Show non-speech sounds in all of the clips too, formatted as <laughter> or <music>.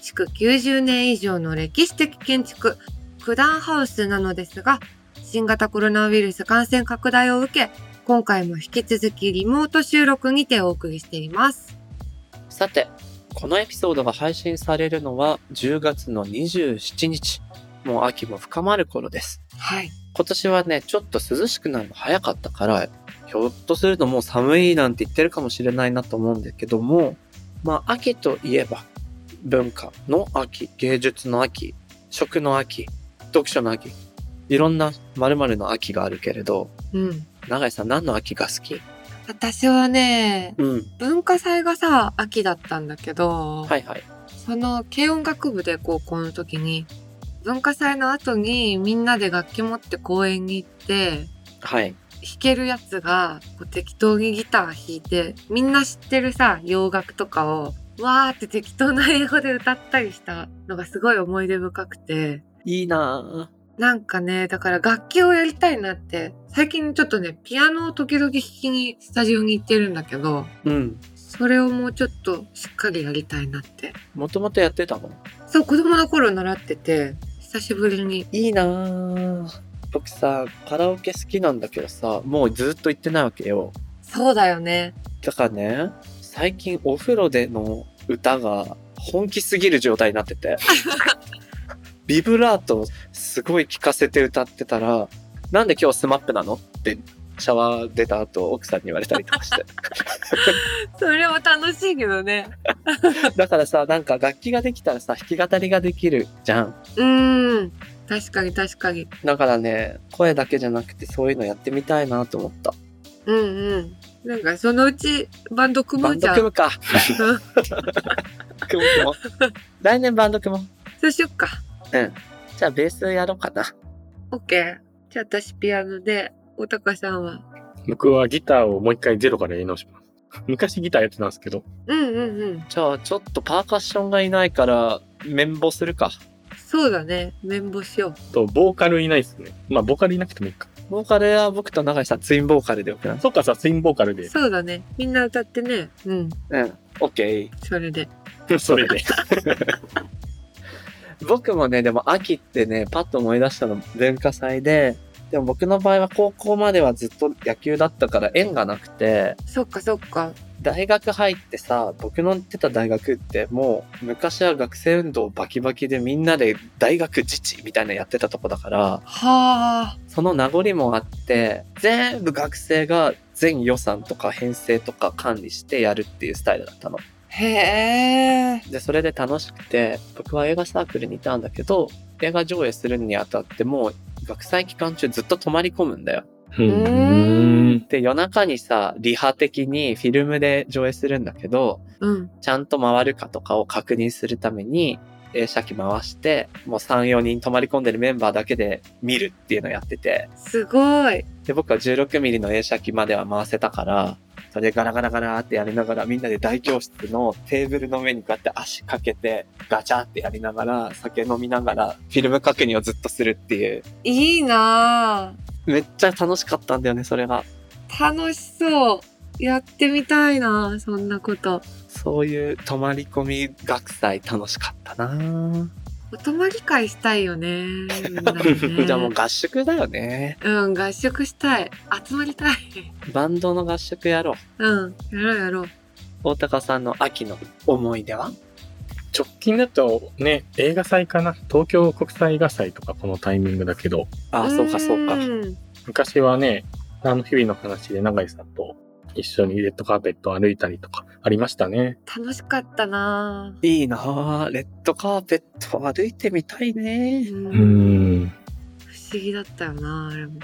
築90年以上の歴史的建築九段ハウスなのですが、新型コロナウイルス感染拡大を受け、今回も引き続きリモート収録にてお送りしています。さて、このエピソードが配信されるのは10月の27日。もう秋も深まる頃です。はい。今年はね、ちょっと涼しくなるの早かったから、ひょっとするともう寒いなんて言ってるかもしれないなと思うんだけども、まあ秋といえば、文化の秋、芸術の秋、食の秋、読書の秋、いろんな〇〇の秋があるけれど、うん。永井さん何の秋が好き？私はね、うん。文化祭がさ、秋だったんだけど、はいはい。その軽音楽部で高校の時に文化祭の後にみんなで楽器持って公園に行ってはい。弾けるやつがこう適当にギター弾いてみんな知ってるさ洋楽とかをわーって適当な英語で歌ったりしたのがすごい思い出深くていいなぁ。なんかねだから楽器をやりたいなって最近ちょっとねピアノを時々弾きにスタジオに行ってるんだけどうん。それをもうちょっとしっかりやりたいなってもともとやってたの？そう子供の頃習ってて久しぶりにいいなぁ。僕さ、カラオケ好きなんだけどさ、もうずっと行ってないわけよ。そうだよね。だからね、最近お風呂での歌が本気すぎる状態になってて、<laughs> ビブラートをすごい効かせて歌ってたら、なんで今日スマップなの？ってシャワー出た後奥さんに言われたりとかして。<laughs> それも楽しいけどね。<laughs> だからさ、なんか楽器ができたらさ、弾き語りができるじゃん。うーん。確かに確かに。だからね、声だけじゃなくてそういうのやってみたいなと思った。うんうん。なんかそのうちバンド組バンむじゃん。ド組むか。うん組む組もう。来年バンド組もう。そうしよっか。うん。じゃあベースやろうかな。オッケー。じゃあ私ピアノで、おたかさんは？僕はギターをもう一回ゼロからやり直します。昔ギターやってたんですけど、うんうんうん。じゃあちょっとパーカッションがいないから、綿棒するか。そうだね。綿棒しよと、ボーカルいないですね。まあ、ボーカルいなくてもいいか。ボーカルは僕と永井さんツインボーカルでよくない？そっかさ、ツインボーカルう。で。そうだね。みんな歌ってね。うん。うん。オッケそれで。それで。<laughs> ー。<laughs> 僕もね、でも秋ってね、パッと思い出したの文化祭で、でも僕の場合は高校まではずっと野球だったから縁がなくて、そっかそっか。大学入ってさ、僕の行ってた大学ってもう昔は学生運動バキバキでみんなで大学自治みたいなのやってたとこだから、はあ。その名残もあって、全部学生が全予算とか編成とか管理してやるっていうスタイルだったの。へえ。で、それで楽しくて、僕は映画サークルにいたんだけど、映画上映するにあたってもう学祭期間中ずっと泊まり込むんだよ。うーん。で、夜中にさ、リハ的にフィルムで上映するんだけど、うん。ちゃんと回るかとかを確認するために、映写機回して、もう3、4人泊まり込んでるメンバーだけで見るっていうのをやってて、すごい。で、僕は 16mm の映写機までは回せたから、それでガラガラガラってやりながらみんなで大教室のテーブルの上にこうやって足かけてガチャってやりながら酒飲みながらフィルム確認をずっとするっていう。いいなめっちゃ楽しかったんだよね、それが。ぁ。楽しそう。やってみたいなそんなこと。そういう泊まり込み学祭楽しかったなお泊まり会したいよね。みんなでね <laughs> じゃあもう合宿だよね。うん、合宿したい。集まりたい。バンドの合宿やろう。うん、やろうやろう。大高さんの秋の思い出は？直近だとね、映画祭かな。東京国際映画祭とかこのタイミングだけど、ああ、そうかそうか。ん昔はね、あの日々の話で永井さんと一緒にレッドカーペットを歩いたりとかありましたね。楽しかったないいなぁ。レッドカーペット歩いてみたいね。ぁ。うん。不思議だったよな、あれも。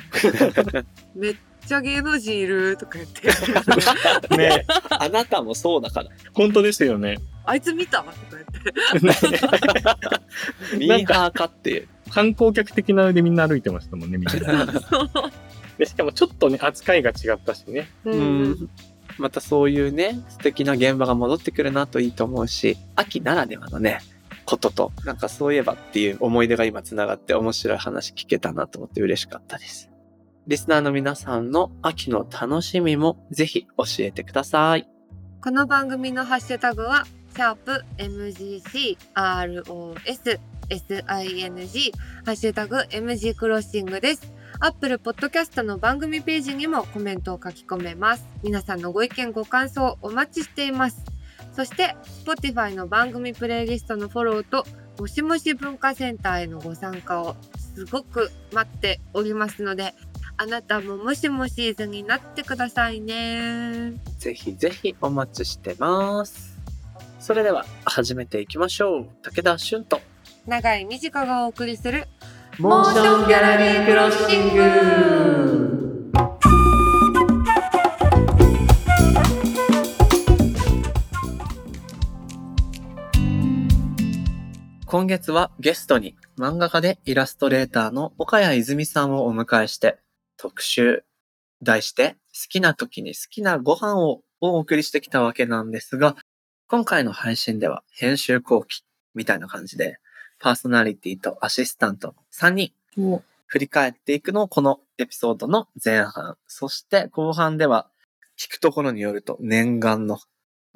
<laughs> めっちゃ芸能人いるとか言って。<laughs> ねあなたもそうだから。本当ですよね。あいつ見た？とか言って。<laughs> ミーハーかって。観光客的なでみんな歩いてましたもんね、みんな。で、しかもちょっとね、扱いが違ったしね。ううんん。またそういうね、素敵な現場が戻ってくるなといいと思うし、秋ならではのね、ことと、なんかそういえばっていう思い出が今つながって面白い話聞けたなと思って嬉しかったです。リスナーの皆さんの秋の楽しみもぜひ教えてください。この番組のハッシュタグは、シャープ MGC ROS SING ハッシュタグ MG クロッシングです。アップルポッドキャストの番組ページにもコメントを書き込めます。皆さんのご意見ご感想お待ちしています。そして、Spotify の番組プレイリストのフォローと、もしもし文化センターへのご参加をすごく待っておりますので、あなたももしもシーズンになってくださいね。ぜひぜひお待ちしてます。それでは始めていきましょう。武田俊と長い短がお送りするモーションギャラリークロッシング。今月はゲストに漫画家でイラストレーターの岡谷泉さんをお迎えして特集題して好きな時に好きなご飯をお送りしてきたわけなんですが今回の配信では編集後期みたいな感じでパーソナリティとアシスタント3人も振り返っていくのをこのエピソードの前半。そして後半では聞くところによると念願の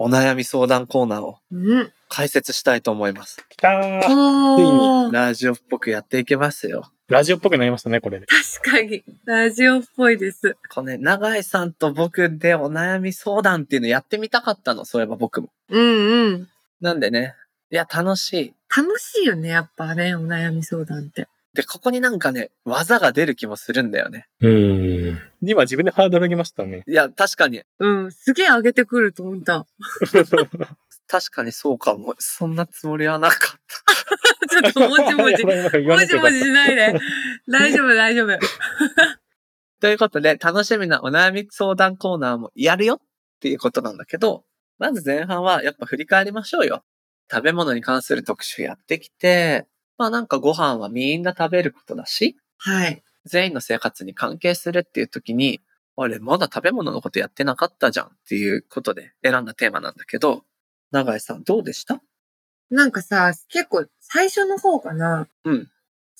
お悩み相談コーナーをう、うん。解説したいと思います。きたーおーラジオっぽくやっていけますよ。ラジオっぽくなりましたね、これで。確かに、ラジオっぽいです。これ、長井さんと僕でお悩み相談っていうのやってみたかったの。そういえば僕も。うんうん。なんでね。いや、楽しい。楽しいよね、やっぱね、お悩み相談って。で、ここになんかね、技が出る気もするんだよね。うーん。今自分でハードル上げましたね。いや、確かに、うん、すげえ上げてくると思った。<laughs> 確かにそうかも。そんなつもりはなかった。<laughs> ちょっともちもちや、ばいやばい言わもちもなきゃよかったちしないで。大丈夫、大丈夫。ということで、楽しみなお悩み相談コーナーもやるよっていうことなんだけど、まず前半はやっぱ振り返りましょうよ。食べ物に関する特集やってきて、まあなんかご飯はみんな食べることだし、はい。全員の生活に関係するっていう時に、あれ、まだ食べ物のことやってなかったじゃんっていうことで選んだテーマなんだけど、長井さんどうでした？なんかさ、結構最初の方かな。うん。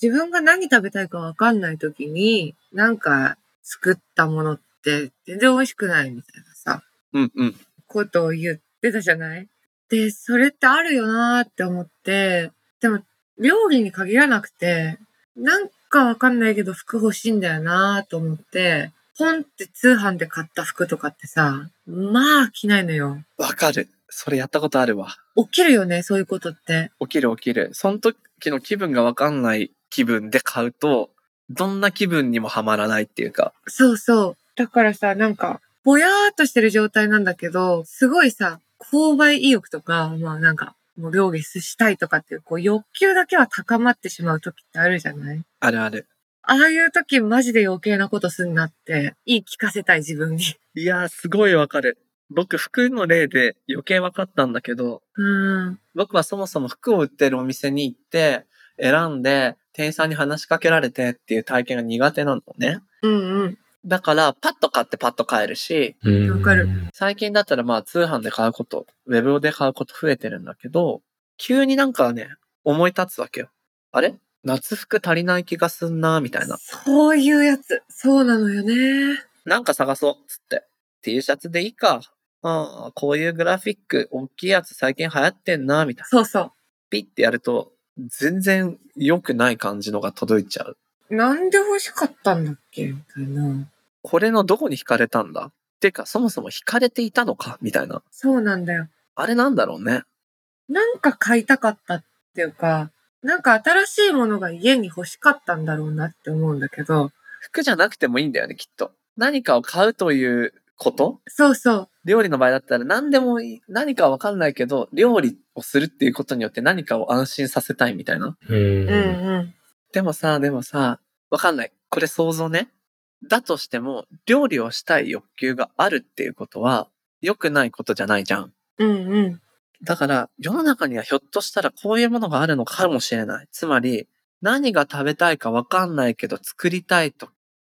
自分が何食べたいかわかんない時に、なんか作ったものって全然美味しくないみたいなさ、うんうん。ことを言ってたじゃない？で、それってあるよなーって思って、でも料理に限らなくて、なんかわかんないけど服欲しいんだよなーと思って、本って通販で買った服とかってさ、まあ着ないのよ。わかる。それやったことあるわ。起きるよね、そういうことって。起きる起きる。その時の気分がわかんない気分で買うと、どんな気分にもはまらないっていうか。そうそう。だからさ、なんか、ぼやーっとしてる状態なんだけど、すごいさ、購買意欲とか、まあなんか、もう料理したいとかっていう、こう欲求だけは高まってしまう時ってあるじゃない？あるある。ああいう時マジで余計なことすんなって、言い聞かせたい自分に。いやー、すごいわかる。僕、服の例で余計わかったんだけど、うん。僕はそもそも服を売ってるお店に行って、選んで、店員さんに話しかけられてっていう体験が苦手なのね。うんうん。だから、パッと買ってパッと買えるし、うんわかる。最近だったらまあ通販で買うこと、ウェブで買うこと増えてるんだけど、急になんかね、思い立つわけよ。あれ？夏服足りない気がすんな、みたいな。そういうやつ。そうなのよね。なんか探そう、つって。T シャツでいいか。ああ、こういうグラフィック、大きいやつ最近流行ってんな、みたいな。そうそピッてやると、全然良くない感じのが届いちゃう。う。なんで欲しかったんだっけみたいな。これのどこに惹かれたんだ？てか、そもそも惹かれていたのか？みたいな。そうなんだよ。あれなんだろうね。なんか買いたかったっていうか、なんか新しいものが家に欲しかったんだろうなって思うんだけど、服じゃなくてもいいんだよね、きっと。何かを買うということ？そうそう。料理の場合だったら何でもいい、何かはわかんないけど、料理をするっていうことによって何かを安心させたいみたいな。うんうんうん。でもさ、でもさ、わかんない。これ想像ね。だとしても、料理をしたい欲求があるっていうことは、良くないことじゃないじゃん。うんうん。だから、世の中にはひょっとしたらこういうものがあるのかもしれない。つまり、何が食べたいかわかんないけど作りたいと、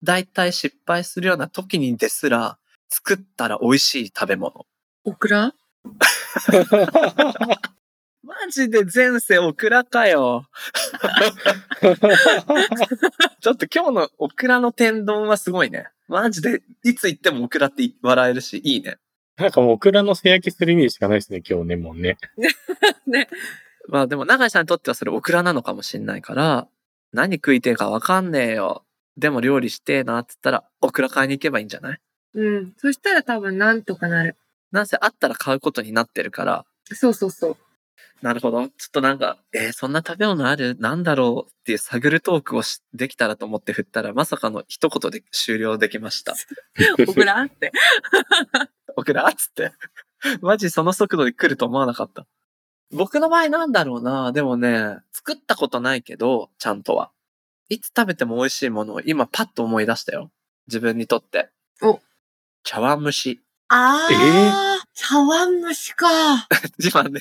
だいたい失敗するような時にですら、作ったら美味しい食べ物。オクラ？マ <laughs> ジで前世オクラかよ。<laughs> ちょっと今日のオクラの天丼はすごいね。マジで、いつ行ってもオクラって笑えるし、いいね。なんかもうオクラの素焼きするイメージしかないですね、今日ね、もうね。<laughs> ね。まあでも、長井さんにとってはそれオクラなのかもしんないから、何食いてえかわかんねえよ。でも料理してえなって言ったら、オクラ買いに行けばいいんじゃない？うん。そしたら多分なんとかなる。なんせあったら買うことになってるから、そうそうそう。なるほど。ちょっとなんか、えーそんな食べ物ある？なんだろう？っていう探るトークをしできたらと思って振ったら、まさかの一言で終了できました。オクラって。オクラっつって。マジその速度で来ると思わなかった。僕の場合なんだろうな。でもね、作ったことないけど、ちゃんとは。いつ食べても美味しいものを今パッと思い出したよ。自分にとって。お茶碗蒸し。あー、茶碗蒸しか。<laughs> 今ね、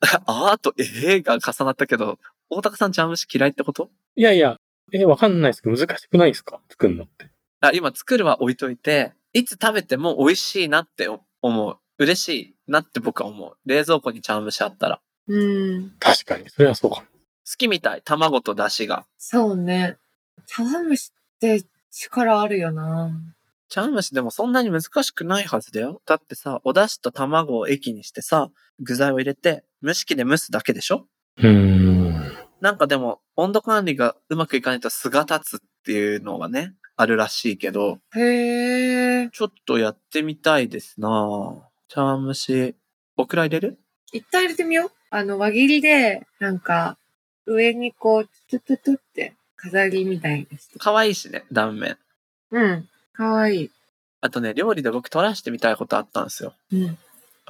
<laughs> あーとえーが重なったけど、大高さん茶碗蒸し嫌いってこと？いやいや、え、わかんないですけど、難しくないですか？作るのって。あ今作るは置いといて、いつ食べても美味しいなって思う。嬉しいなって僕は思う。冷蔵庫に茶碗蒸しあったら。うん。確かに、それはそうかも。好きみたい。卵と出汁が。そうね。茶碗蒸しって力あるよな。茶碗蒸しでもそんなに難しくないはずだよ。だってさ、お出汁と卵を液にしてさ、具材を入れて、蒸し器で蒸すだけでしょ？うーん。なんかでも、温度管理がうまくいかないと素が立つっていうのがね、あるらしいけど、へー。ちょっとやってみたいですなぁ茶碗蒸し、オクラ入れる？一旦入れてみよう。あの、輪切りで、なんか、上にこう、トゥトゥトゥって飾りみたいにして。可愛いしね、断面。うん。かわいい。あとね、料理で僕撮らしてみたいことあったんですよ。うん。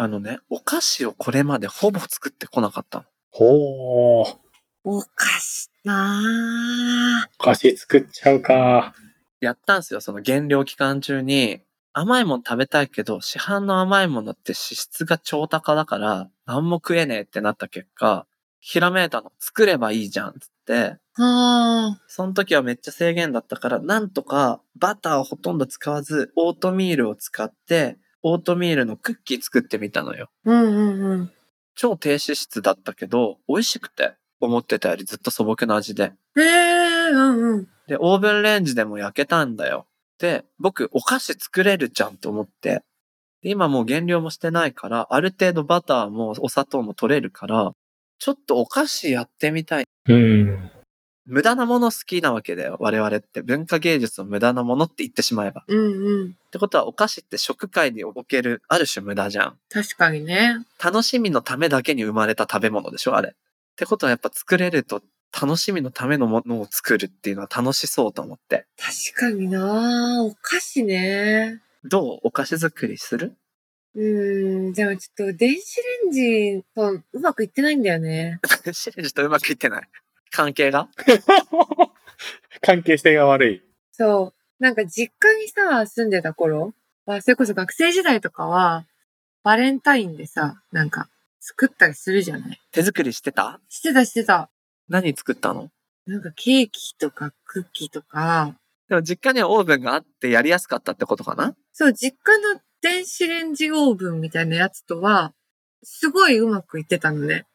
あのね、お菓子をこれまでほぼ作ってこなかったの。ほー。おかしなお菓子作っちゃうか。やったんですよ、その減量期間中に。甘いもん食べたいけど、市販の甘いものって脂質が超高だから、何も食えねえってなった結果、ひらめいたの。作ればいいじゃん、つって。ー。はその時はめっちゃ制限だったから、なんとかバターをほとんど使わず、オートミールを使って、オートミールのクッキー作ってみたのよ。ー。うんうんうん。超低脂質だったけど、美味しくて、思ってたよりずっと素朴な味で。へー。うんうん。で、オーブンレンジでも焼けたんだよ。で、僕、お菓子作れるじゃんと思って。で今もう減量もしてないから、ある程度バターもお砂糖も取れるから、ちょっとお菓子やってみたい。うーん。無駄なもの好きなわけだよ。我々って。文化芸術の無駄なものって言ってしまえば。っうんうん。てことは、お菓子って食界における、ある種無駄じゃん。確かにね。楽しみのためだけに生まれた食べ物でしょあれ。ってことはやっぱ作れると、楽しみのためのものを作るっていうのは楽しそうと思って。確かになお菓子ね。どう？お菓子作りする？うーん。でもちょっと電子レンジとうまくいってないんだよね。<laughs> シレンジとうまくいってない。関係が？<laughs> 関係性が悪い。そう。なんか実家にさ、住んでた頃は、それこそ学生時代とかは、バレンタインでさ、なんか、作ったりするじゃない？手作りしてた？してたしてた。何作ったの？なんかケーキとかクッキーとか、でも実家にはオーブンがあってやりやすかったってことかな？そう、実家の電子レンジオーブンみたいなやつとは、すごいうまくいってたのね。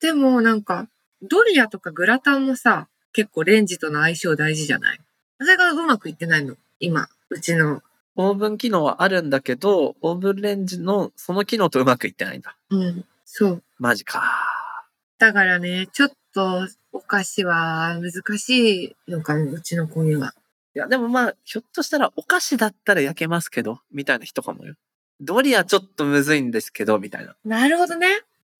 でもなんか、ドリアとかグラタンもさ、結構レンジとの相性大事じゃない？それがうまくいってないの？今、うちの。オーブン機能はあるんだけど、オーブンレンジのその機能とうまくいってないんだ。うん。そう。マジか。だからね、ちょっとお菓子は難しいのかも、うちの子には。いや、でもまあ、ひょっとしたらお菓子だったら焼けますけど、みたいな人かもよ。ドリアちょっとむずいんですけど、みたいな。なるほどね。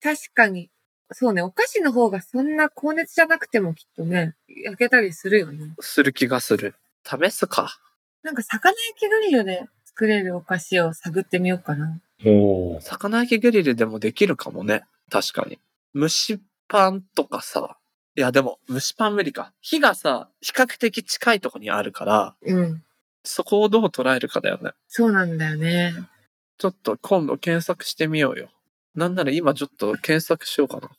確かに。そうね、お菓子の方がそんな高熱じゃなくてもきっとね、焼けたりするよね。する気がする。試すか。なんか魚焼きグリルで作れるお菓子を探ってみようかな。おー。魚焼きグリルでもできるかもね。確かに。蒸しパンとかさ、いや、でも、蒸しパン無理か。火がさ、比較的近いとこにあるから、うん。そこをどう捉えるかだよね。そうなんだよね。ちょっと今度検索してみようよ。なんなら今ちょっと検索しようかな。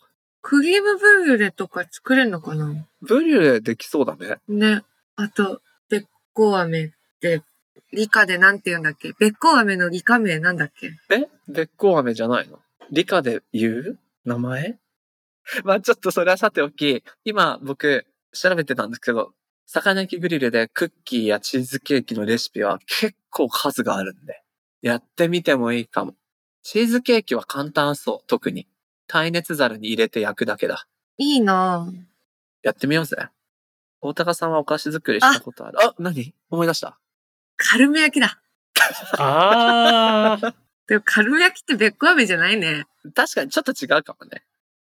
クリームブリュレとか作れるのかな？ブリュレできそうだね。ね。あと、べっこう飴って、理科でなんて言うんだっけ？べっこう飴の理科名なんだっけ？え？べっこう飴じゃないの？理科で言う？名前？<laughs> まあちょっとそれはさておき、今僕調べてたんですけど、魚焼きグリルでクッキーやチーズケーキのレシピは結構数があるんで、やってみてもいいかも。チーズケーキは簡単そう、特に。耐熱皿に入れて焼くだけだ。いいなぁ。やってみようぜ。大高さんはお菓子作りしたことある？あ何？思い出した。カルメ焼きだ。あー。<laughs> でもカルメ焼きってべっこう飴じゃないね。確かにちょっと違うかもね。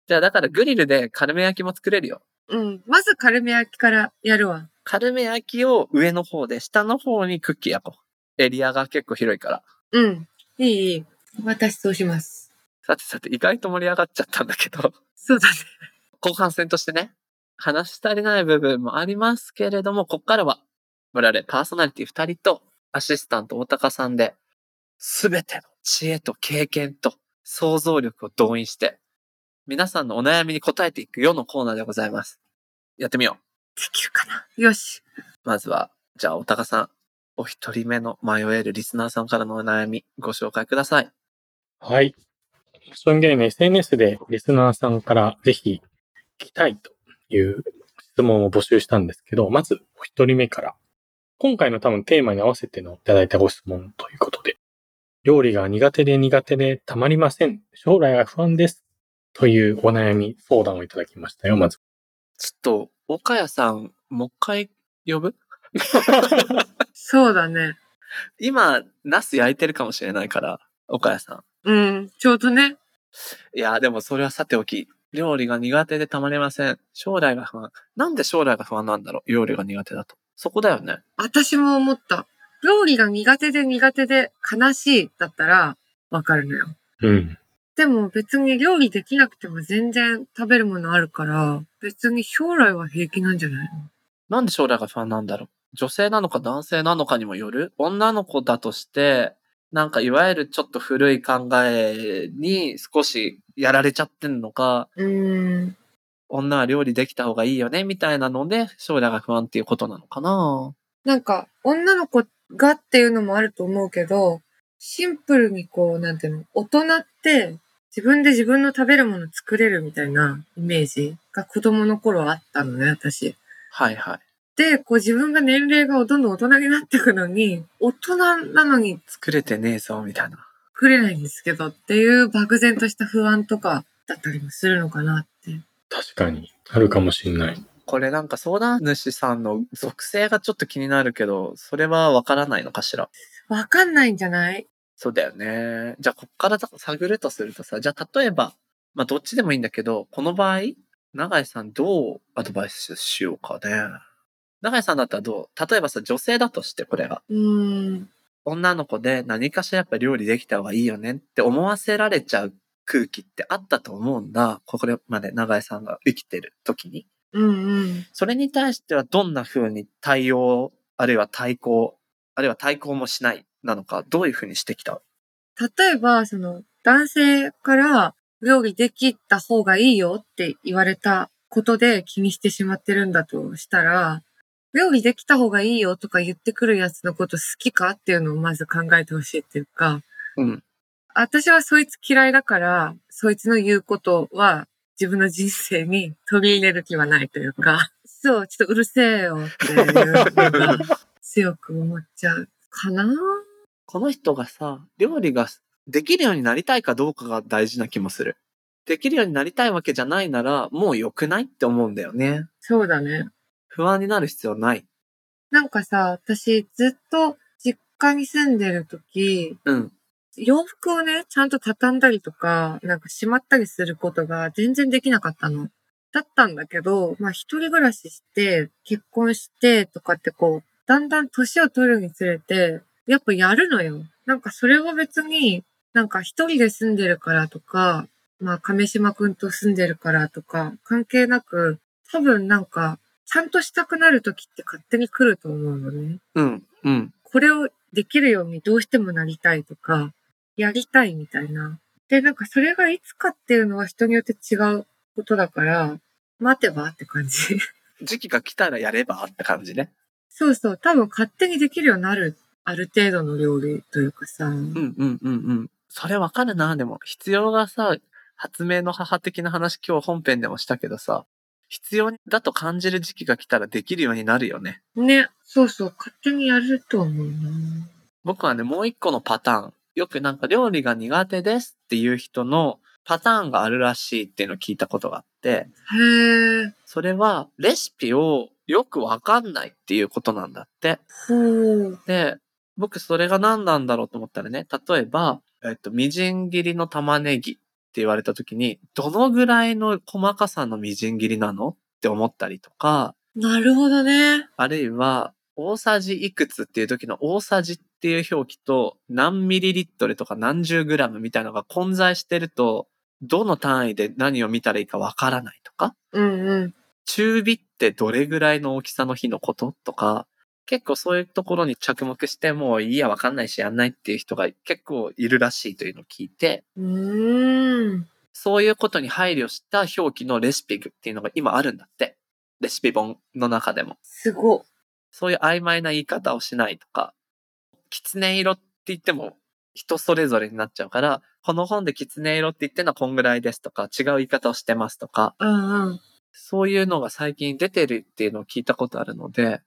じゃあだからグリルでカルメ焼きも作れるよ。うん。まずカルメ焼きからやるわ。カルメ焼きを上の方で、下の方にクッキー焼こう。エリアが結構広いから。うん。いい、いい。私そうします。さてさて、意外と盛り上がっちゃったんだけど、そうだね。後半戦としてね、話し足りない部分もありますけれども、こっからは、我々パーソナリティ2人とアシスタント大高さんで、すべての知恵と経験と想像力を動員して、皆さんのお悩みに答えていくようなコーナーでございます。やってみよう。できるかな。よし。まずは、じゃあ、おたかさん、お一人目の迷えるリスナーさんからのお悩み、ご紹介ください。はい。ファッションゲーム SNS でリスナーさんからぜひ聞きたいという質問を募集したんですけど、まずお一人目から。今回の多分テーマに合わせてのいただいたご質問ということで、料理が苦手で苦手でたまりません。将来が不安です。というお悩み相談をいただきましたよ、まず。ちょっと、岡谷さん、もう一回呼ぶ？そうだね。今、ナス焼いてるかもしれないから、岡谷さん。うん。ちょうどね。いや、でもそれはさておき、料理が苦手でたまりません。将来が不安。なんで将来が不安なんだろう？料理が苦手だと。そこだよね。私も思った。料理が苦手で苦手で悲しいだったらわかるのよ。うん。でも別に料理できなくても全然食べるものあるから、別に将来は平気なんじゃないの？なんで将来が不安なんだろう？女性なのか男性なのかにもよる？女の子だとして、なんかいわゆるちょっと古い考えに少しやられちゃってんのか、うーん。女は料理できた方がいいよねみたいなので将来が不安っていうことなのかななんか、女の子がっていうのもあると思うけど、シンプルにこう、なんていうの、大人って自分で自分の食べるもの作れるみたいなイメージが子供の頃あったのね、私。はいはい。で、こう自分が年齢がどんどん大人になっていくのに、大人なのに作れてねえぞみたいな。作れないんですけどっていう漠然とした不安とかだったりもするのかなって。確かに。あるかもしんない。これなんか相談主さんの属性がちょっと気になるけど、それはわからないのかしら？わかんないんじゃない？そうだよね。じゃあ、こっから探るとするとさ、じゃあ、例えば、まあ、どっちでもいいんだけど、この場合、永井さんどうアドバイスしようかね。永井さんだったらどう？例えばさ、女性だとして、これが。女の子で何かしらやっぱ料理できた方がいいよねって思わせられちゃう空気ってあったと思うんだ。これまで永井さんが生きてる時に。うんうん。それに対してはどんな風に対応、あるいは対抗、あるいは対抗もしないなのか、どういう風にしてきた？例えば、その、男性から料理できた方がいいよって言われたことで気にしてしまってるんだとしたら、料理できた方がいいよとか言ってくるやつのこと好きかっていうのをまず考えてほしいっていうか、うん。私はそいつ嫌いだから、そいつの言うことは自分の人生に取り入れる気はないというか、<laughs> そう、ちょっとうるせえよっていうのが強く思っちゃうかなこの人がさ、料理ができるようになりたいかどうかが大事な気もする。できるようになりたいわけじゃないなら、もう良くないって思うんだよね。そうだね。不安になる必要ない。なんかさ、私ずっと実家に住んでる時、うん。洋服をね、ちゃんと畳んだりとか、なんかしまったりすることが全然できなかったの。だったんだけど、まあ一人暮らしして、結婚してとかってこう、だんだん年を取るにつれて、やっぱやるのよ。なんかそれは別に、なんか一人で住んでるからとか、まあ亀島くんと住んでるからとか、関係なく、多分なんか、ちゃんとしたくなる時って勝手に来ると思うのね。うん、うん。これをできるようにどうしてもなりたいとか、やりたいみたいな。で、なんかそれがいつかっていうのは人によって違うことだから、待てばって感じ。<laughs> 時期が来たらやればって感じね。そうそう、多分勝手にできるようになる、ある程度の料理というかさ。うんうんうんうん。それわかるな、でも。必要がさ、発明の母的な話今日本編でもしたけどさ、必要だと感じる時期が来たらできるようになるよね。ね、そうそう、勝手にやると思うな。僕はね、もう一個のパターン。よくなんか料理が苦手ですっていう人のパターンがあるらしいっていうのを聞いたことがあって、へえ、それはレシピをよくわかんないっていうことなんだって。で、僕それが何なんだろうと思ったらね、例えば、えっと、みじん切りの玉ねぎ言われた時に、どのぐらいの細かさのみじん切りなの？って思ったりとか、なるほどね。あるいは、大さじいくつっていう時の大さじっていう表記と何ミリリットルとか何十グラムみたいなのが混在してると、どの単位で何を見たらいいかわからないとか、うんうん。中火ってどれぐらいの大きさの火のこととか、結構そういうところに着目してもういいやわかんないしやんないっていう人が結構いるらしいというのを聞いて、うーん。そういうことに配慮した表記のレシピっていうのが今あるんだって。レシピ本の中でも。すご。そういう曖昧な言い方をしないとか、狐色って言っても人それぞれになっちゃうから、この本で狐色って言ってるのはこんぐらいですとか、違う言い方をしてますとか、うんうん。そういうのが最近出てるっていうのを聞いたことあるので、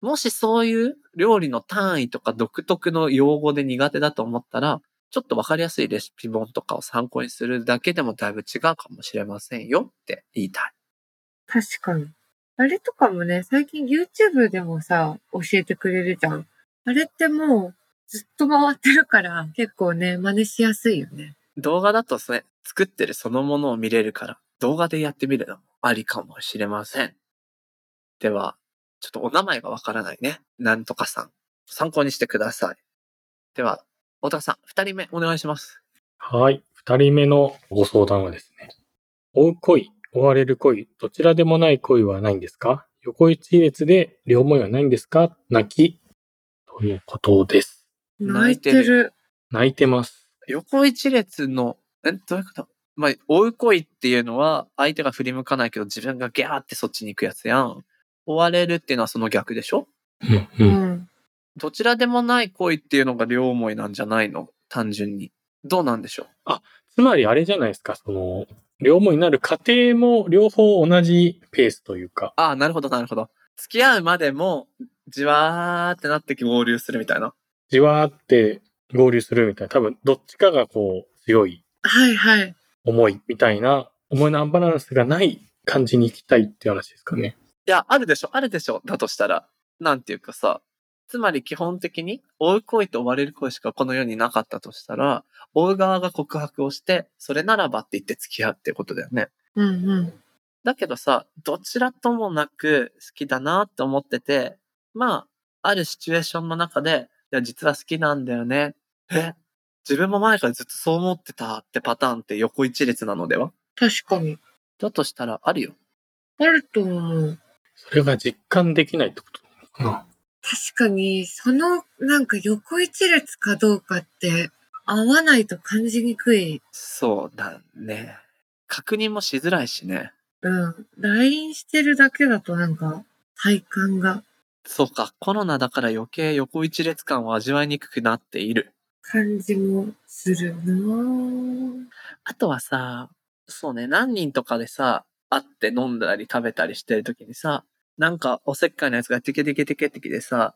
もしそういう料理の単位とか独特の用語で苦手だと思ったら、ちょっとわかりやすいレシピ本とかを参考にするだけでもだいぶ違うかもしれませんよって言いたい。確かに。あれとかもね、最近 YouTube でもさ、教えてくれるじゃん。あれってもうずっと回ってるから、結構ね、真似しやすいよね。動画だとね、作ってるそのものを見れるから、動画でやってみるのもありかもしれません。では、ちょっとお名前がわからないね。なんとかさん。参考にしてください。では、大田さん、二人目お願いします。はい。二人目のご相談はですね。追う恋、追われる恋、どちらでもない恋はないんですか？横一列で両思いはないんですか？泣き。ということです。泣いて泣いてる。泣いてます。横一列の、え、どういうこと？まあ、追う恋っていうのは、相手が振り向かないけど自分がギャーってそっちに行くやつやん。追われるっていうのはその逆でしょ？うん。どちらでもない恋っていうのが両思いなんじゃないの？単純に。どうなんでしょう？つまりあれじゃないですか、その、両思いになる過程も両方同じペースというか。ああ、なるほど、なるほど。付き合うまでも、じわーってなって合流するみたいな。じわーって合流するみたいな。多分、どっちかがこう、強いはいはい。思いみたいな、思いのアンバランスがない感じに行きたいっていう話ですかね。いや、あるでしょ、あるでしょ。だとしたら。なんていうかさ、つまり基本的に、追う恋と追われる恋しかこの世になかったとしたら、追う側が告白をして、それならばって言って付き合うってことだよね。うんうん。だけどさ、どちらともなく好きだなって思ってて、まあ、あるシチュエーションの中で、いや、実は好きなんだよね。え自分も前からずっとそう思ってたってパターンって横一列なのでは？確かに。だとしたらあるよ。あると思う。それが実感できないってこと？確かに、その、なんか横一列かどうかって、合わないと感じにくい。そうだね。確認もしづらいしね。うん。LINE してるだけだとなんか、体感がそうか、コロナだから余計横一列感を味わいにくくなっている。感じもするなぁあとはさ、そうね、何人とかでさ、会って飲んだり食べたりしてる時にさ、なんかおせっかいなやつがテケテケテケテケでさ、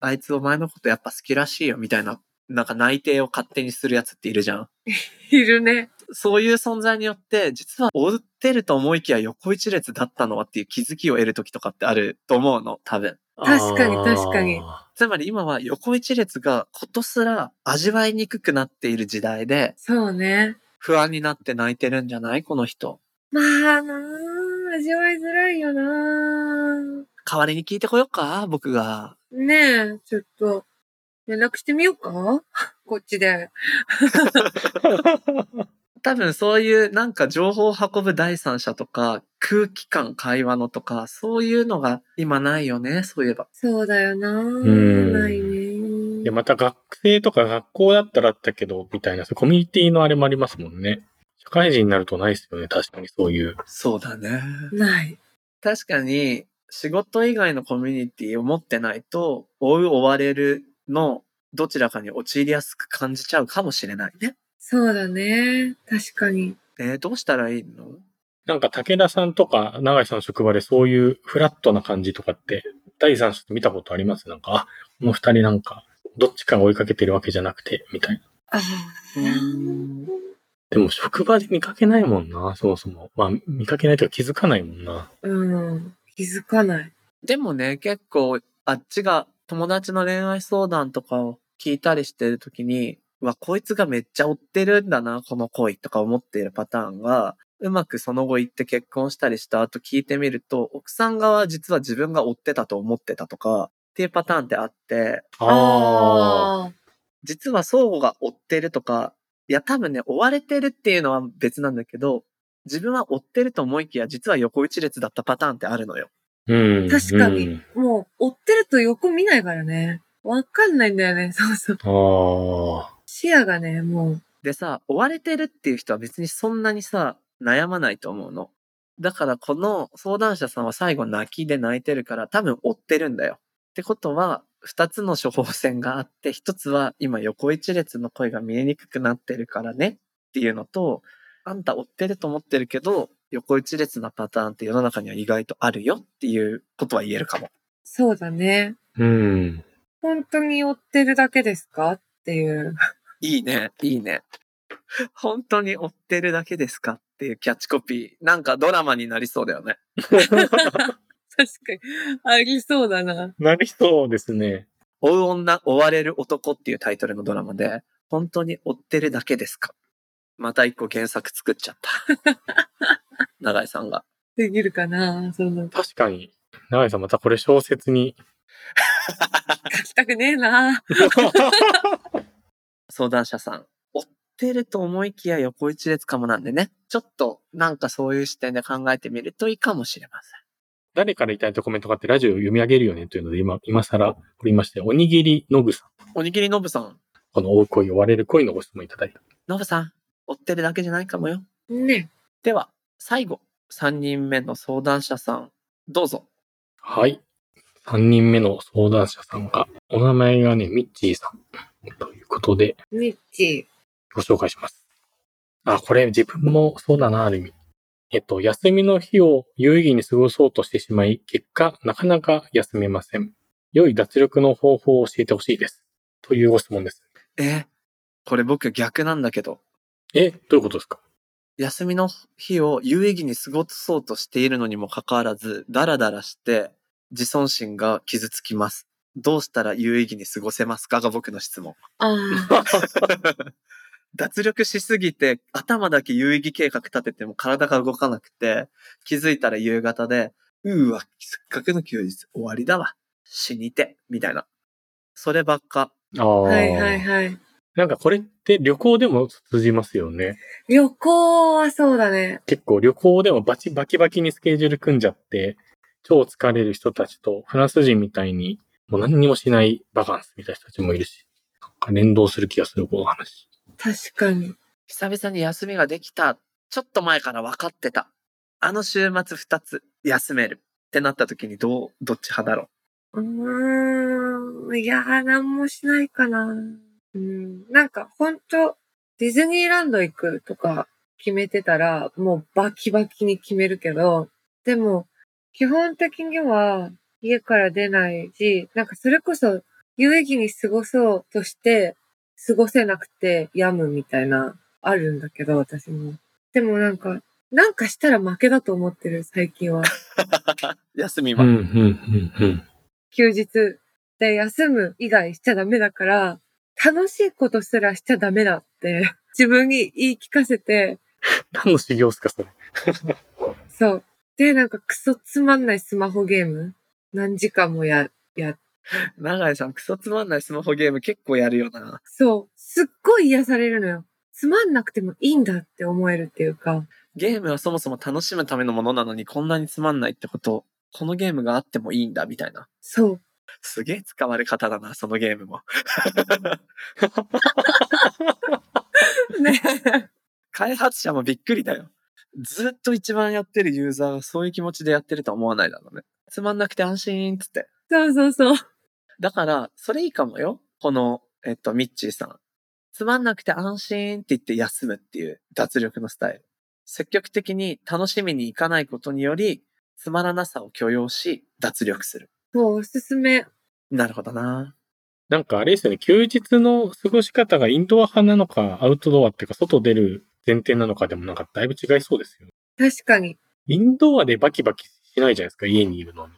あいつお前のことやっぱ好きらしいよみたいな、なんか内定を勝手にするやつっているじゃん。<laughs> いるね。そういう存在によって、実は追ってると思いきや横一列だったのはっていう気づきを得る時とかってあると思うの、多分。な。確かに確かにあつまり今は横一列がことすら味わいにくくなっている時代で、そうね。不安になって泣いてるんじゃないこの人。まあなぁ、味わいづらいよなぁ。代わりに聞いてこようか僕が。ねえ、ちょっと、連絡してみようか？<laughs> こっちで。ー <laughs> 多分そういうなんか情報を運ぶ第三者とか、空気感会話のとか、そういうのが今ないよね、そういえば。そうだよな。んないね。で、また学生とか学校だったらあったけど、みたいな、コミュニティのあれもありますもんね。社会人になるとないですよね、確かにそういう。そうだね。ない。確かに、仕事以外のコミュニティを持ってないと、追う追われるのどちらかに陥りやすく感じちゃうかもしれないね。そうだね。確かに。えーどうしたらいいの？なんか武田さんとか長井さんの職場でそういうフラットな感じとかって、第三者と見たことあります？なんか、あ、この二人なんか、どっちかが追いかけてるわけじゃなくて、みたいな。あでも職場で見かけないもんな、そもそも。まあ、見かけないというか気づかないもんな。うん。気づかない。でもね、結構、あっちが友達の恋愛相談とかを聞いたりしてるときに、うわ、こいつがめっちゃ追ってるんだな、この恋とか思っているパターンが、うまくその後行って結婚したりした後聞いてみると、奥さん側は実は自分が追ってたと思ってたとか、っていうパターンってあって、ああ。あ実は相互が追ってるとか、いや多分ね、追われてるっていうのは別なんだけど、自分は追ってると思いきや、実は横一列だったパターンってあるのよ。うん。確かにうんあ。もう、追ってると横見ないからね。わかんないんだよね。<laughs> そうそう。ああ。視野がね、もう。でさ、追われてるっていう人は別にそんなにさ、悩まないと思うの。だからこの相談者さんは最後泣きで泣いてるから多分追ってるんだよ。ってことは、二つの処方箋があって、一つは今横一列の声が見えにくくなってるからねっていうのと、あんた追ってると思ってるけど、横一列なパターンって世の中には意外とあるよっていうことは言えるかも。そうだね。うん。本当に追ってるだけですかっていう。いいね、いいね。本当に追ってるだけですかっていうキャッチコピー。なんかドラマになりそうだよね。確かに。ありそうだな。なりそうですね。追う女、追われる男っていうタイトルのドラマで、本当に追ってるだけですかまた一個原作作っちゃった。<laughs> 長井さんが。できるかな？その、確かに。長井さんまたこれ小説に。<laughs> 書きたくねえな <laughs> 相談者さん。追ってると思いきや横一列かもなんでね。ちょっとなんかそういう視点で考えてみるといいかもしれません。誰からいただいたコメントがあってラジオを読み上げるよねというので今、今更おりまして、おにぎりのぐさん。おにぎりのぶさん。この追う恋、追われる恋のご質問いただいた。のぶさん、追ってるだけじゃないかもよ。ね。では、最後、3人目の相談者さん、どうぞ。はい。3人目の相談者さんが、お名前がね、ミッチーさん。ということで、ミッチご紹介します。あ、これ自分もそうだな、ある意味。えっと、休みの日を有意義に過ごそうとしてしまい、結果、なかなか休めません。良い脱力の方法を教えてほしいです。というご質問です。え、これ僕逆なんだけど、え、どういうことですか？休みの日を有意義に過ごそうとしているのにもかかわらず、ダラダラして自尊心が傷つきます。どうしたら有意義に過ごせますかが僕の質問。ああ。<laughs> 脱力しすぎて頭だけ有意義計画立てても体が動かなくて気づいたら夕方で、うーわ、せっかくの休日終わりだわ。死にて、みたいな。そればっか。ああ。はいはいはい。なんかこれって旅行でも通じますよね。旅行はそうだね。結構旅行でもバチバキバキにスケジュール組んじゃって、超疲れる人たちとフランス人みたいにもう何にもしないバカンスみたいな人たちもいるし、なんか連動する気がする、この話。確かに。久々に休みができた。ちょっと前から分かってた。あの週末二つ休める。ってなった時にどう、どっち派だろうーん。いやー、なんもしないかな。うん。なんか、ほんと、ディズニーランド行くとか決めてたら、もうバキバキに決めるけど、でも、基本的には家から出ないし、なんかそれこそ有意義に過ごそうとして、過ごせなくて病むみたいな、あるんだけど、私も。でもなんか、なんかしたら負けだと思ってる、最近は。う。<laughs> 休みは。休日で休む以外しちゃダメだから、楽しいことすらしちゃダメだって、<laughs> 自分に言い聞かせて、何の修行っすか、それ？そう。で、なんかクソつまんないスマホゲーム？何時間もや、や、長井さん、クソつまんないスマホゲーム結構やるよな。そう。すっごい癒されるのよ。つまんなくてもいいんだって思えるっていうか。ゲームはそもそも楽しむためのものなのにこんなにつまんないってこと、このゲームがあってもいいんだみたいな。そう。すげえ使われ方だな、そのゲームも。ね。開発者もびっくりだよ。ずっと一番やってるユーザーがそういう気持ちでやってるとは思わないだろうね。つまんなくて安心っつって。そうそうそう。だから、それいいかもよ。この、えっと、ミッチーさん。つまんなくて安心って言って休むっていう脱力のスタイル。積極的に楽しみに行かないことにより、つまらなさを許容し、脱力する。もうおすすめ。なるほどな。なんかあれですよね、休日の過ごし方がインドア派なのか、アウトドアっていうか、外出る前提なのかでもなんかだいぶ違いそうですよね。確かに。インドアでバキバキしないじゃないですか、家にいるのに。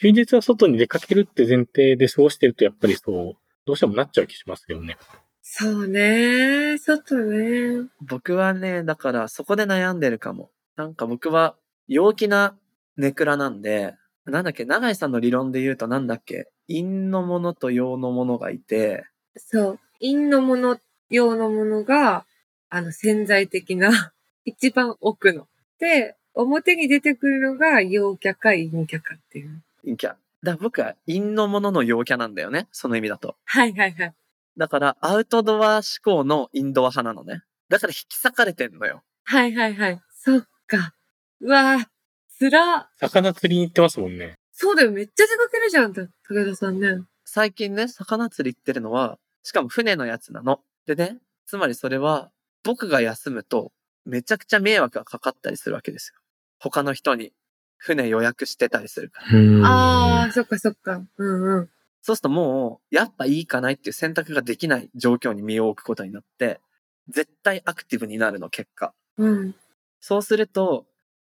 休日は外に出かけるって前提で過ごしてると、やっぱりそう、どうしてもなっちゃう気しますよね。そうね。外ね。僕はね、だからそこで悩んでるかも。なんか僕は陽気なネクラなんで、なんだっけ、長井さんの理論で言うとなんだっけ、陰のものと陽のものがいて、そう。陰のもの、陽のものが、あの、潜在的な、<laughs> 一番奥の。で、表に出てくるのが陽キャか陰キャかっていう。陰キャ。だ僕は陰のものの陽キャなんだよね。その意味だと。はいはいはい。だからアウトドア思考のインドア派なのね。だから引き裂かれてんのよ。はいはいはい。そっか。うわぁ、つら。魚釣りに行ってますもんね。そうだよ。めっちゃ出かけるじゃん、武田さんね。最近ね、魚釣り行ってるのは、しかも船のやつなの。でね、つまりそれは、僕が休むと、めちゃくちゃ迷惑がかかったりするわけですよ。他の人に、船予約してたりするから。ああ、そっかそっか。うんうん。そうするともう、やっぱいいかないっていう選択ができない状況に身を置くことになって、絶対アクティブになるの、結果。うん。そうすると、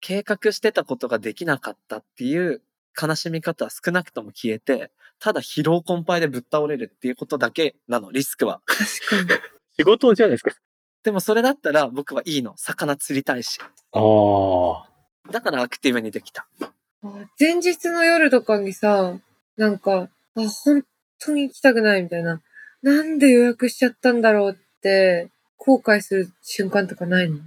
計画してたことができなかったっていう悲しみ方は少なくとも消えて、ただ疲労困憊でぶっ倒れるっていうことだけなの、リスクは。確かに。<laughs> 仕事じゃないですか。でもそれだったら僕はいいの。魚釣りたいし。ああ。だからアクティブにできた。あ前日の夜とかにさ、なんか、あ、本当に行きたくないみたいな。なんで予約しちゃったんだろうって、後悔する瞬間とかないの？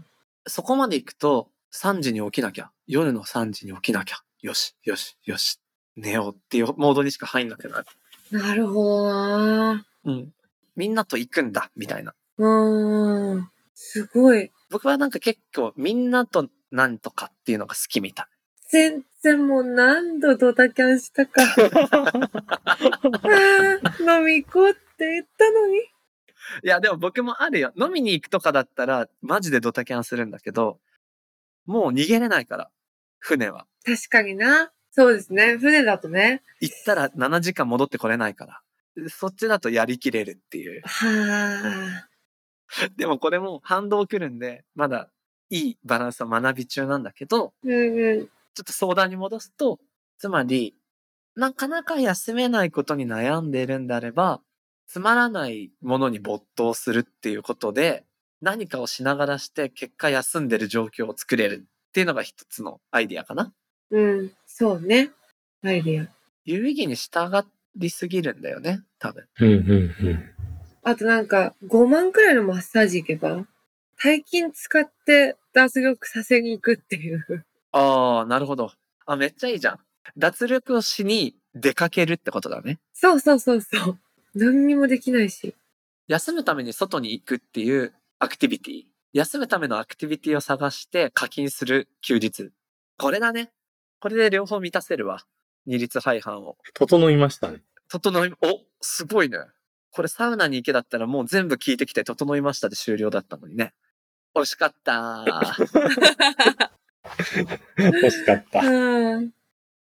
そこまで行くと、3時に起きなきゃ。夜の3時に起きなきゃ。よし、よし、よし。寝ようっていうモードにしか入んなくなる。なるほどなうん。みんなと行くんだ、みたいな。ぁ。うーん。すごい。僕はなんか結構みんなとなんとかっていうのが好きみたい。全然もう何度ドタキャンしたか。飲み行こうって言ったのに。いや、でも僕もあるよ。飲みに行くとかだったら、マジでドタキャンするんだけど、もう逃げれないから、船は。確かにな。そうですね。船だとね。行ったら7時間戻ってこれないから。そっちだとやりきれるっていう。はあ。でもこれも反動来るんで、まだいいバランスを学び中なんだけど、うんうん。ちょっと相談に戻すと、つまり、なかなか休めないことに悩んでいるんであれば、つまらないものに没頭するっていうことで、何かをしながらして結果休んでる状況を作れるっていうのが一つのアイディアかな。うん。そうね。アイディア。有意義に従りすぎるんだよね、多分。うんうんうん。あとなんか、5万くらいのマッサージ行けば、大金使って脱力させに行くっていう。ああ、なるほど。あ、めっちゃいいじゃん。脱力をしに出かけるってことだね。そうそうそうそう。何にもできないし。休むために外に行くっていうアクティビティ。休むためのアクティビティを探して課金する休日。これだね。これで両方満たせるわ。二律背反を。整いましたね。整い、お、すごいね。これサウナに行けだったらもう全部聞いてきて整いましたで終了だったのにね。惜しかったー。<laughs> 欲しかった。うん。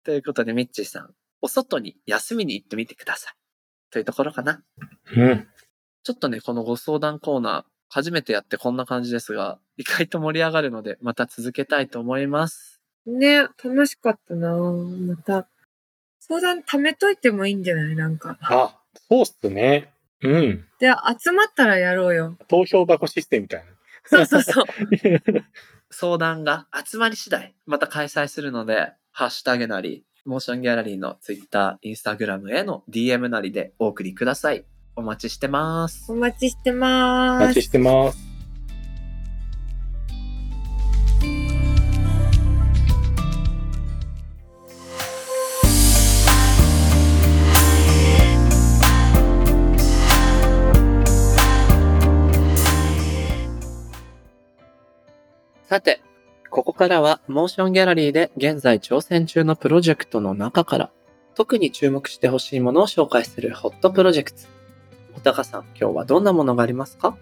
ということで、ミッチーさん、お外に休みに行ってみてください。というところかな。うん。ちょっとね、このご相談コーナー、初めてやってこんな感じですが、意外と盛り上がるので、また続けたいと思います。ね、楽しかったなまた。相談貯めといてもいいんじゃない？なんか。あ、そうっすね。うん。で、集まったらやろうよ。投票箱システムみたいそうそうそう。な。<laughs> 相談が集まり次第、また開催するので、ハッシュタグなり、モーションギャラリーのツイッター、インスタグラムへの DM なりでお送りください。お待ちしてます。お待ちしてます。お待ちしてます。さて、ここからはモーションギャラリーで現在挑戦中のプロジェクトの中から特に注目してほしいものを紹介するホットプロジェクト。おたかさん、今日はどんなものがありますか？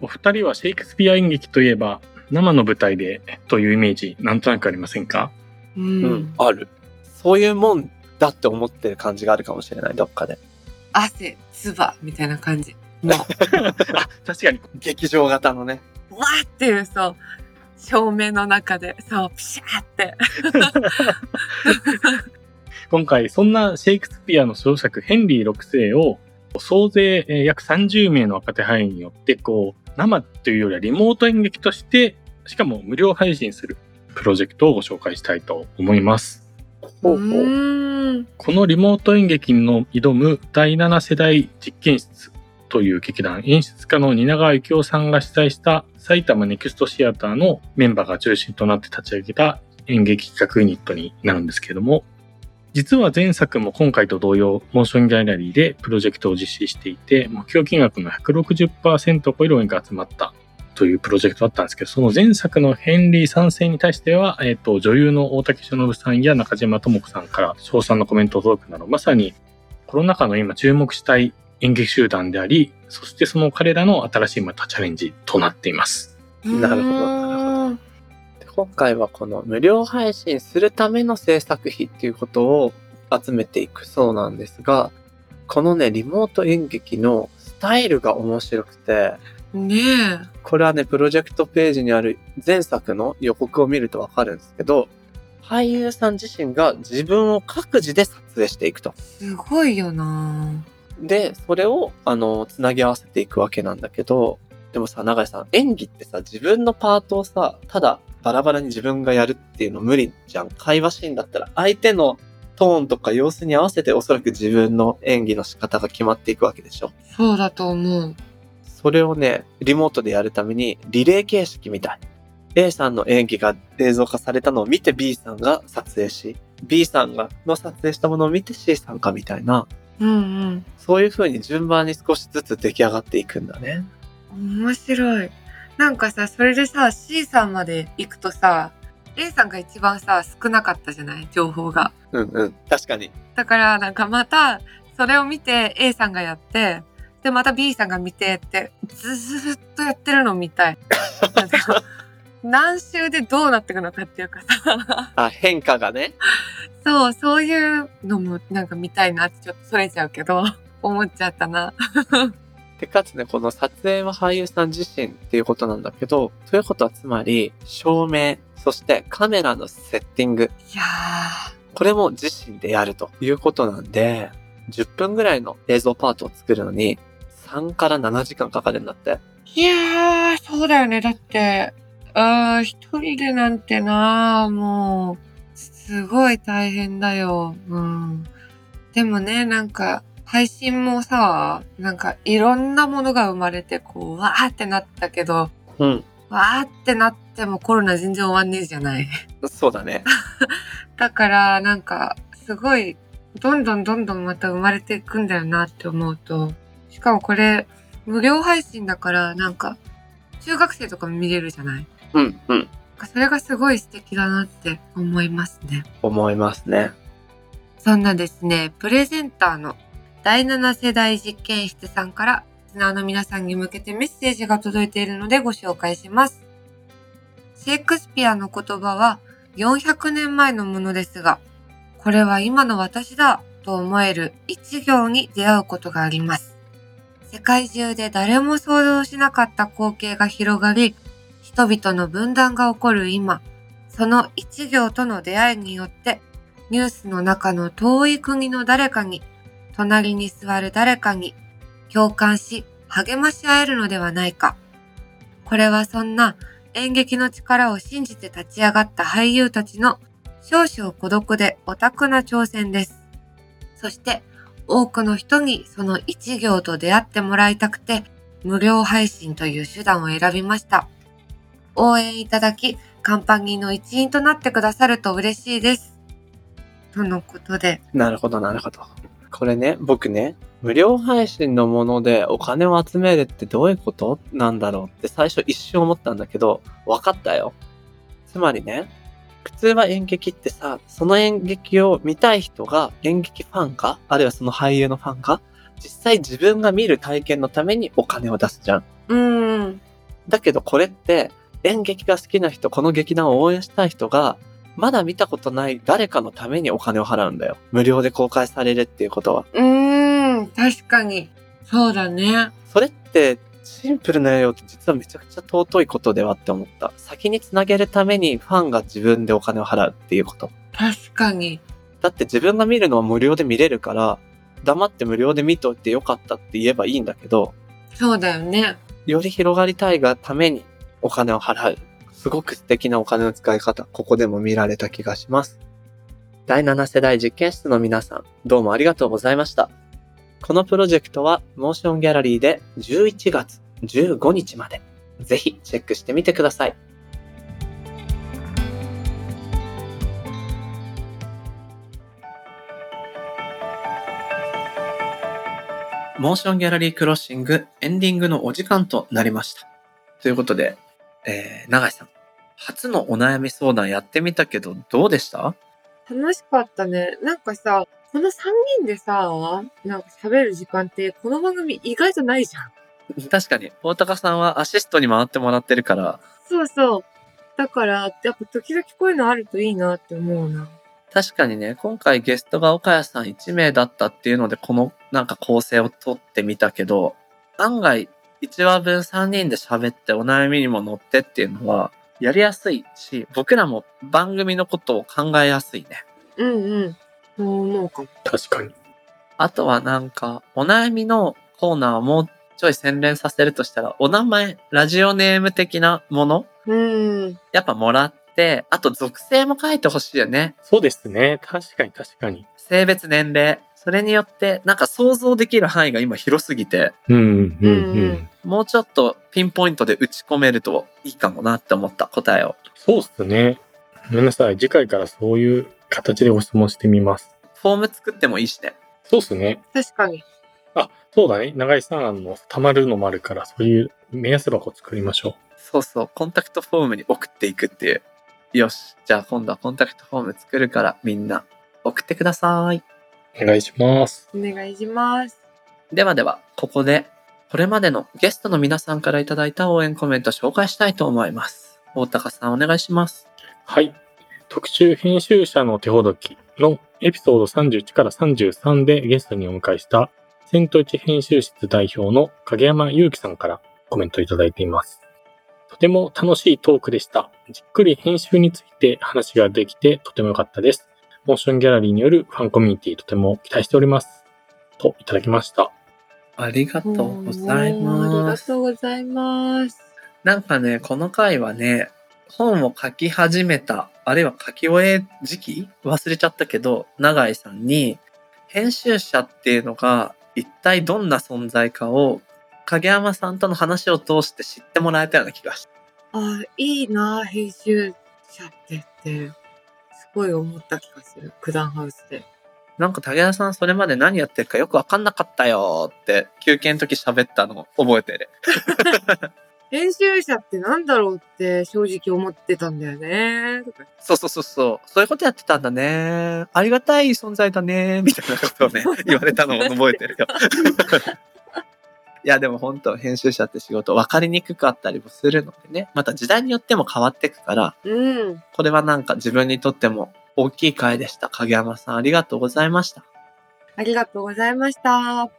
お二人はシェイクスピア演劇といえば、生の舞台でというイメージ、なんとなくありませんか？う。うんん、ある。そういうもんだって思ってる感じがあるかもしれない、どっかで。汗、唾みたいな感じ。もう、<laughs> あ、確かに。劇場型のね。わーっていう、そう、照明の中で、そう、ピシャーって。<laughs> 今回、そんなシェイクスピアの小作ヘンリー6世を、総勢えー約30名の若手俳優によって、こう、生というよりはリモート演劇として、しかも無料配信するプロジェクトをご紹介したいと思います。ほうほう。このリモート演劇の挑む第7世代実験室という劇団演出家の蜷川幸雄さんが主催した埼玉ネクストシアターのメンバーが中心となって立ち上げた演劇企画ユニットになるんですけれども、実は前作も今回と同様、モーションギャラリーでプロジェクトを実施していて、目標金額の160%を超える応援が集まったというプロジェクトだったんですけど、その前作のヘンリー3世に対しては、えっ、と、女優の大竹しのぶさんや中島智子さんから賞賛のコメントを届くなど、まさにコロナ禍の今注目したい演劇集団であり、そしてその彼らの新しいまたチャレンジとなっています。なるほど今回はこの無料配信するための制作費っていうことを集めていくそうなんですが、このね、リモート演劇のスタイルが面白くて、ねえ。これはね、プロジェクトページにある前作の予告を見るとわかるんですけど、俳優さん自身が自分を各自で撮影していくと。すごいよなで、それを、あの、つなぎ合わせていくわけなんだけど、でもさ、長井さん、演技ってさ、自分のパートをさ、ただバラバラに自分がやるっていうの無理じゃん。会話シーンだったら、相手のトーンとか様子に合わせておそらく自分の演技の仕方が決まっていくわけでしょ。そうだと思う。それをね、リモートでやるために、リレー形式みたい。A さんの演技が映像化されたのを見て B さんが撮影し、B さんがの撮影したものを見て C さんかみたいな、うんうん。そういう風に順番に少しずつ出来上がっていくんだね。面白い。なんかさ、それでさ、C さんまで行くとさ、A さんが一番さ、少なかったじゃない？情報が。うんうん。確かに。だから、なんかまた、それを見て A さんがやって、で、また B さんが見てって、ずーっとやってるのを見たい。<laughs> 何週でどうなっていくのかっていうかさ、あ、変化がね。そう、そういうのもなんか見たいなってちょっとそれちゃうけど、思っちゃったな。で、かつね、この撮影は俳優さん自身っていうことなんだけど、ということはつまり、照明、そしてカメラのセッティング、いやこれも自身でやるということなんで、10分ぐらいの映像パートを作るのに、3から7時間かかるんだって。ー、いやー、そうだよね。だって、あー一人でなんてなもう、すごい大変だよ。うん。でもね、なんか、配信もさ、なんかいろんなものが生まれて、こう、わーってなったけど、うん。わーってなってもコロナ全然終わんねえじゃない。そうだね。<laughs> だから、なんか、すごい、どんどんどんどんまた生まれていくんだよなって思うと、しかもこれ、無料配信だから、なんか、中学生とかも見れるじゃないうん、うん。それがすごい素敵だなって思いますね。思いますね。そんなですね、プレゼンターの第7世代実験室さんから、リスナーの皆さんに向けてメッセージが届いているのでご紹介します。シェイクスピアの言葉は400年前のものですが、これは今の私だと思える一行に出会うことがあります。世界中で誰も想像しなかった光景が広がり、人々の分断が起こる今、その一行との出会いによって、ニュースの中の遠い国の誰かに、隣に座る誰かに、共感し、励まし合えるのではないか。これはそんな演劇の力を信じて立ち上がった俳優たちの少々孤独でオタクな挑戦です。そして多くの人にその一行と出会ってもらいたくて無料配信という手段を選びました。応援いただき、カンパニーの一員となってくださると嬉しいです。とのことで、なるほど、なるほど。これね、僕ね、無料配信のものでお金を集めるってどういうこと？なんだろうって最初一瞬思ったんだけど、分かったよ。つまりね、普通は演劇ってさ、その演劇を見たい人が演劇ファンか、あるいはその俳優のファンか、実際自分が見る体験のためにお金を出すじゃん。うん。だけどこれって演劇が好きな人、この劇団を応援したい人が、まだ見たことない誰かのためにお金を払うんだよ。無料で公開されるっていうことは。うーん。確かに。そうだね。それってシンプルなようって実はめちゃくちゃ尊いことではって思った。先につなげるためにファンが自分でお金を払うっていうこと。確かに。だって自分が見るのは無料で見れるから、黙って無料で見といてよかったって言えばいいんだけど、そうだよね。より広がりたいがためにお金を払う。すごく素敵なお金の使い方、ここでも見られた気がします。第7世代実験室の皆さん、どうもありがとうございました。このプロジェクトは、モーションギャラリーで11月15日まで、ぜひチェックしてみてください。モーションギャラリークロッシングエンディングのお時間となりました。ということで、えー、長井さん、初のお悩み相談やってみたけど、どうでした？楽しかったね。なんかさ、この3人でさ、なんか喋る時間って、この番組意外とないじゃん。確かに、大高さんはアシストに回ってもらってるから、そうそう。だから、やっぱ時々こういうのあるといいなって思うな。確かにね、今回ゲストが岡谷さん1名だったっていうので、このなんか構成をとってみたけど、案外1話分3人で喋ってお悩みにも乗ってっていうのは、やりやすいし、僕らも番組のことを考えやすいね。うんうん。そう思うかも。確かに。あとはなんか、お悩みのコーナーをもうちょい洗練させるとしたら、お名前、ラジオネーム的なもの？うん。やっぱもらって、あと属性も書いてほしいよね。そうですね。確かに確かに。性別、年齢。それによって、なんか想像できる範囲が今広すぎて、うんうんうん。もうちょっとピンポイントで打ち込めるといいかもなって思った答えを。そうっすね。ごめんなさい。次回からそういう形でご質問してみます。フォーム作ってもいいしね。そうっすね。確かに。あ、そうだね。長井さん、あの、溜まるのもあるから、そういう目安箱作りましょそうそう、コンタクトフォームに送っていくっていう。よし、じゃあ今度はコンタクトフォーム作るからみんな送ってください。う。お願いします。お願いします。ではでは、ここで、これまでのゲストの皆さんからいただいた応援コメント紹介したいと思います。大高さんお願いします。はい。特集編集者の手ほどきのエピソード31から33でゲストにお迎えした、セント一編集室代表の影山祐樹さんからコメントいただいています。とても楽しいトークでした。じっくり編集について話ができてとても良かったです。モーションギャラリーによるファンコミュニティとても期待しております。といただきました。ありがとうございおーありがます。とうございます。なんかね、この回はね、本を書き始めた、あるいは書き終え時期忘れちゃったけど、永井さんに、編集者っていうのが一体どんな存在かを、影山さんとの話を通して知ってもらえたような気がした。あ、いいな、編集者ってって、すごい思った気がする。九段ハウスで。なんか武田さんそれまで何やってるかよくわかんなかったよって休憩の時喋ったの覚えてる。<laughs> 編集者ってなんだろうって正直思ってたんだよね。そうそうそうそう。そういうことやってたんだね。ありがたい存在だね。みたいなことをね、<laughs> 言われたのを覚えてるよ。<laughs> いや、でも本当編集者って仕事分かりにくかったりもするのでね。また時代によっても変わっていくから、うん。これはなんか自分にとっても大きい回でした。影山さんありがとうございました。ありがとうございました。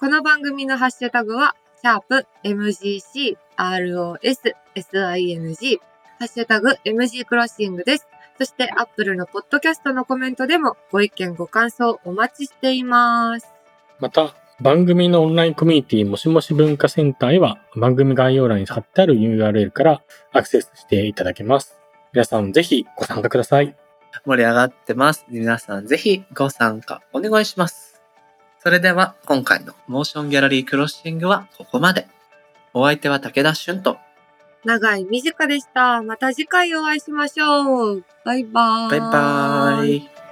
この番組のハッシュタグは、シャープ MGC ROS SING ハッシュタグ MG クロッシングです。そして Apple のポッドキャストのコメントでもご意見ご感想お待ちしています。また、番組のオンラインコミュニティもしもし文化センターへは番組概要欄に貼ってある URL からアクセスしていただけます。皆さんぜひご参加ください。盛り上がってます。皆さんぜひご参加お願いします。それでは今回のモーションギャラリークロッシングはここまで。お相手は武田俊と長い短でした。また次回お会いしましょう。バイバーイ。バイバーイ。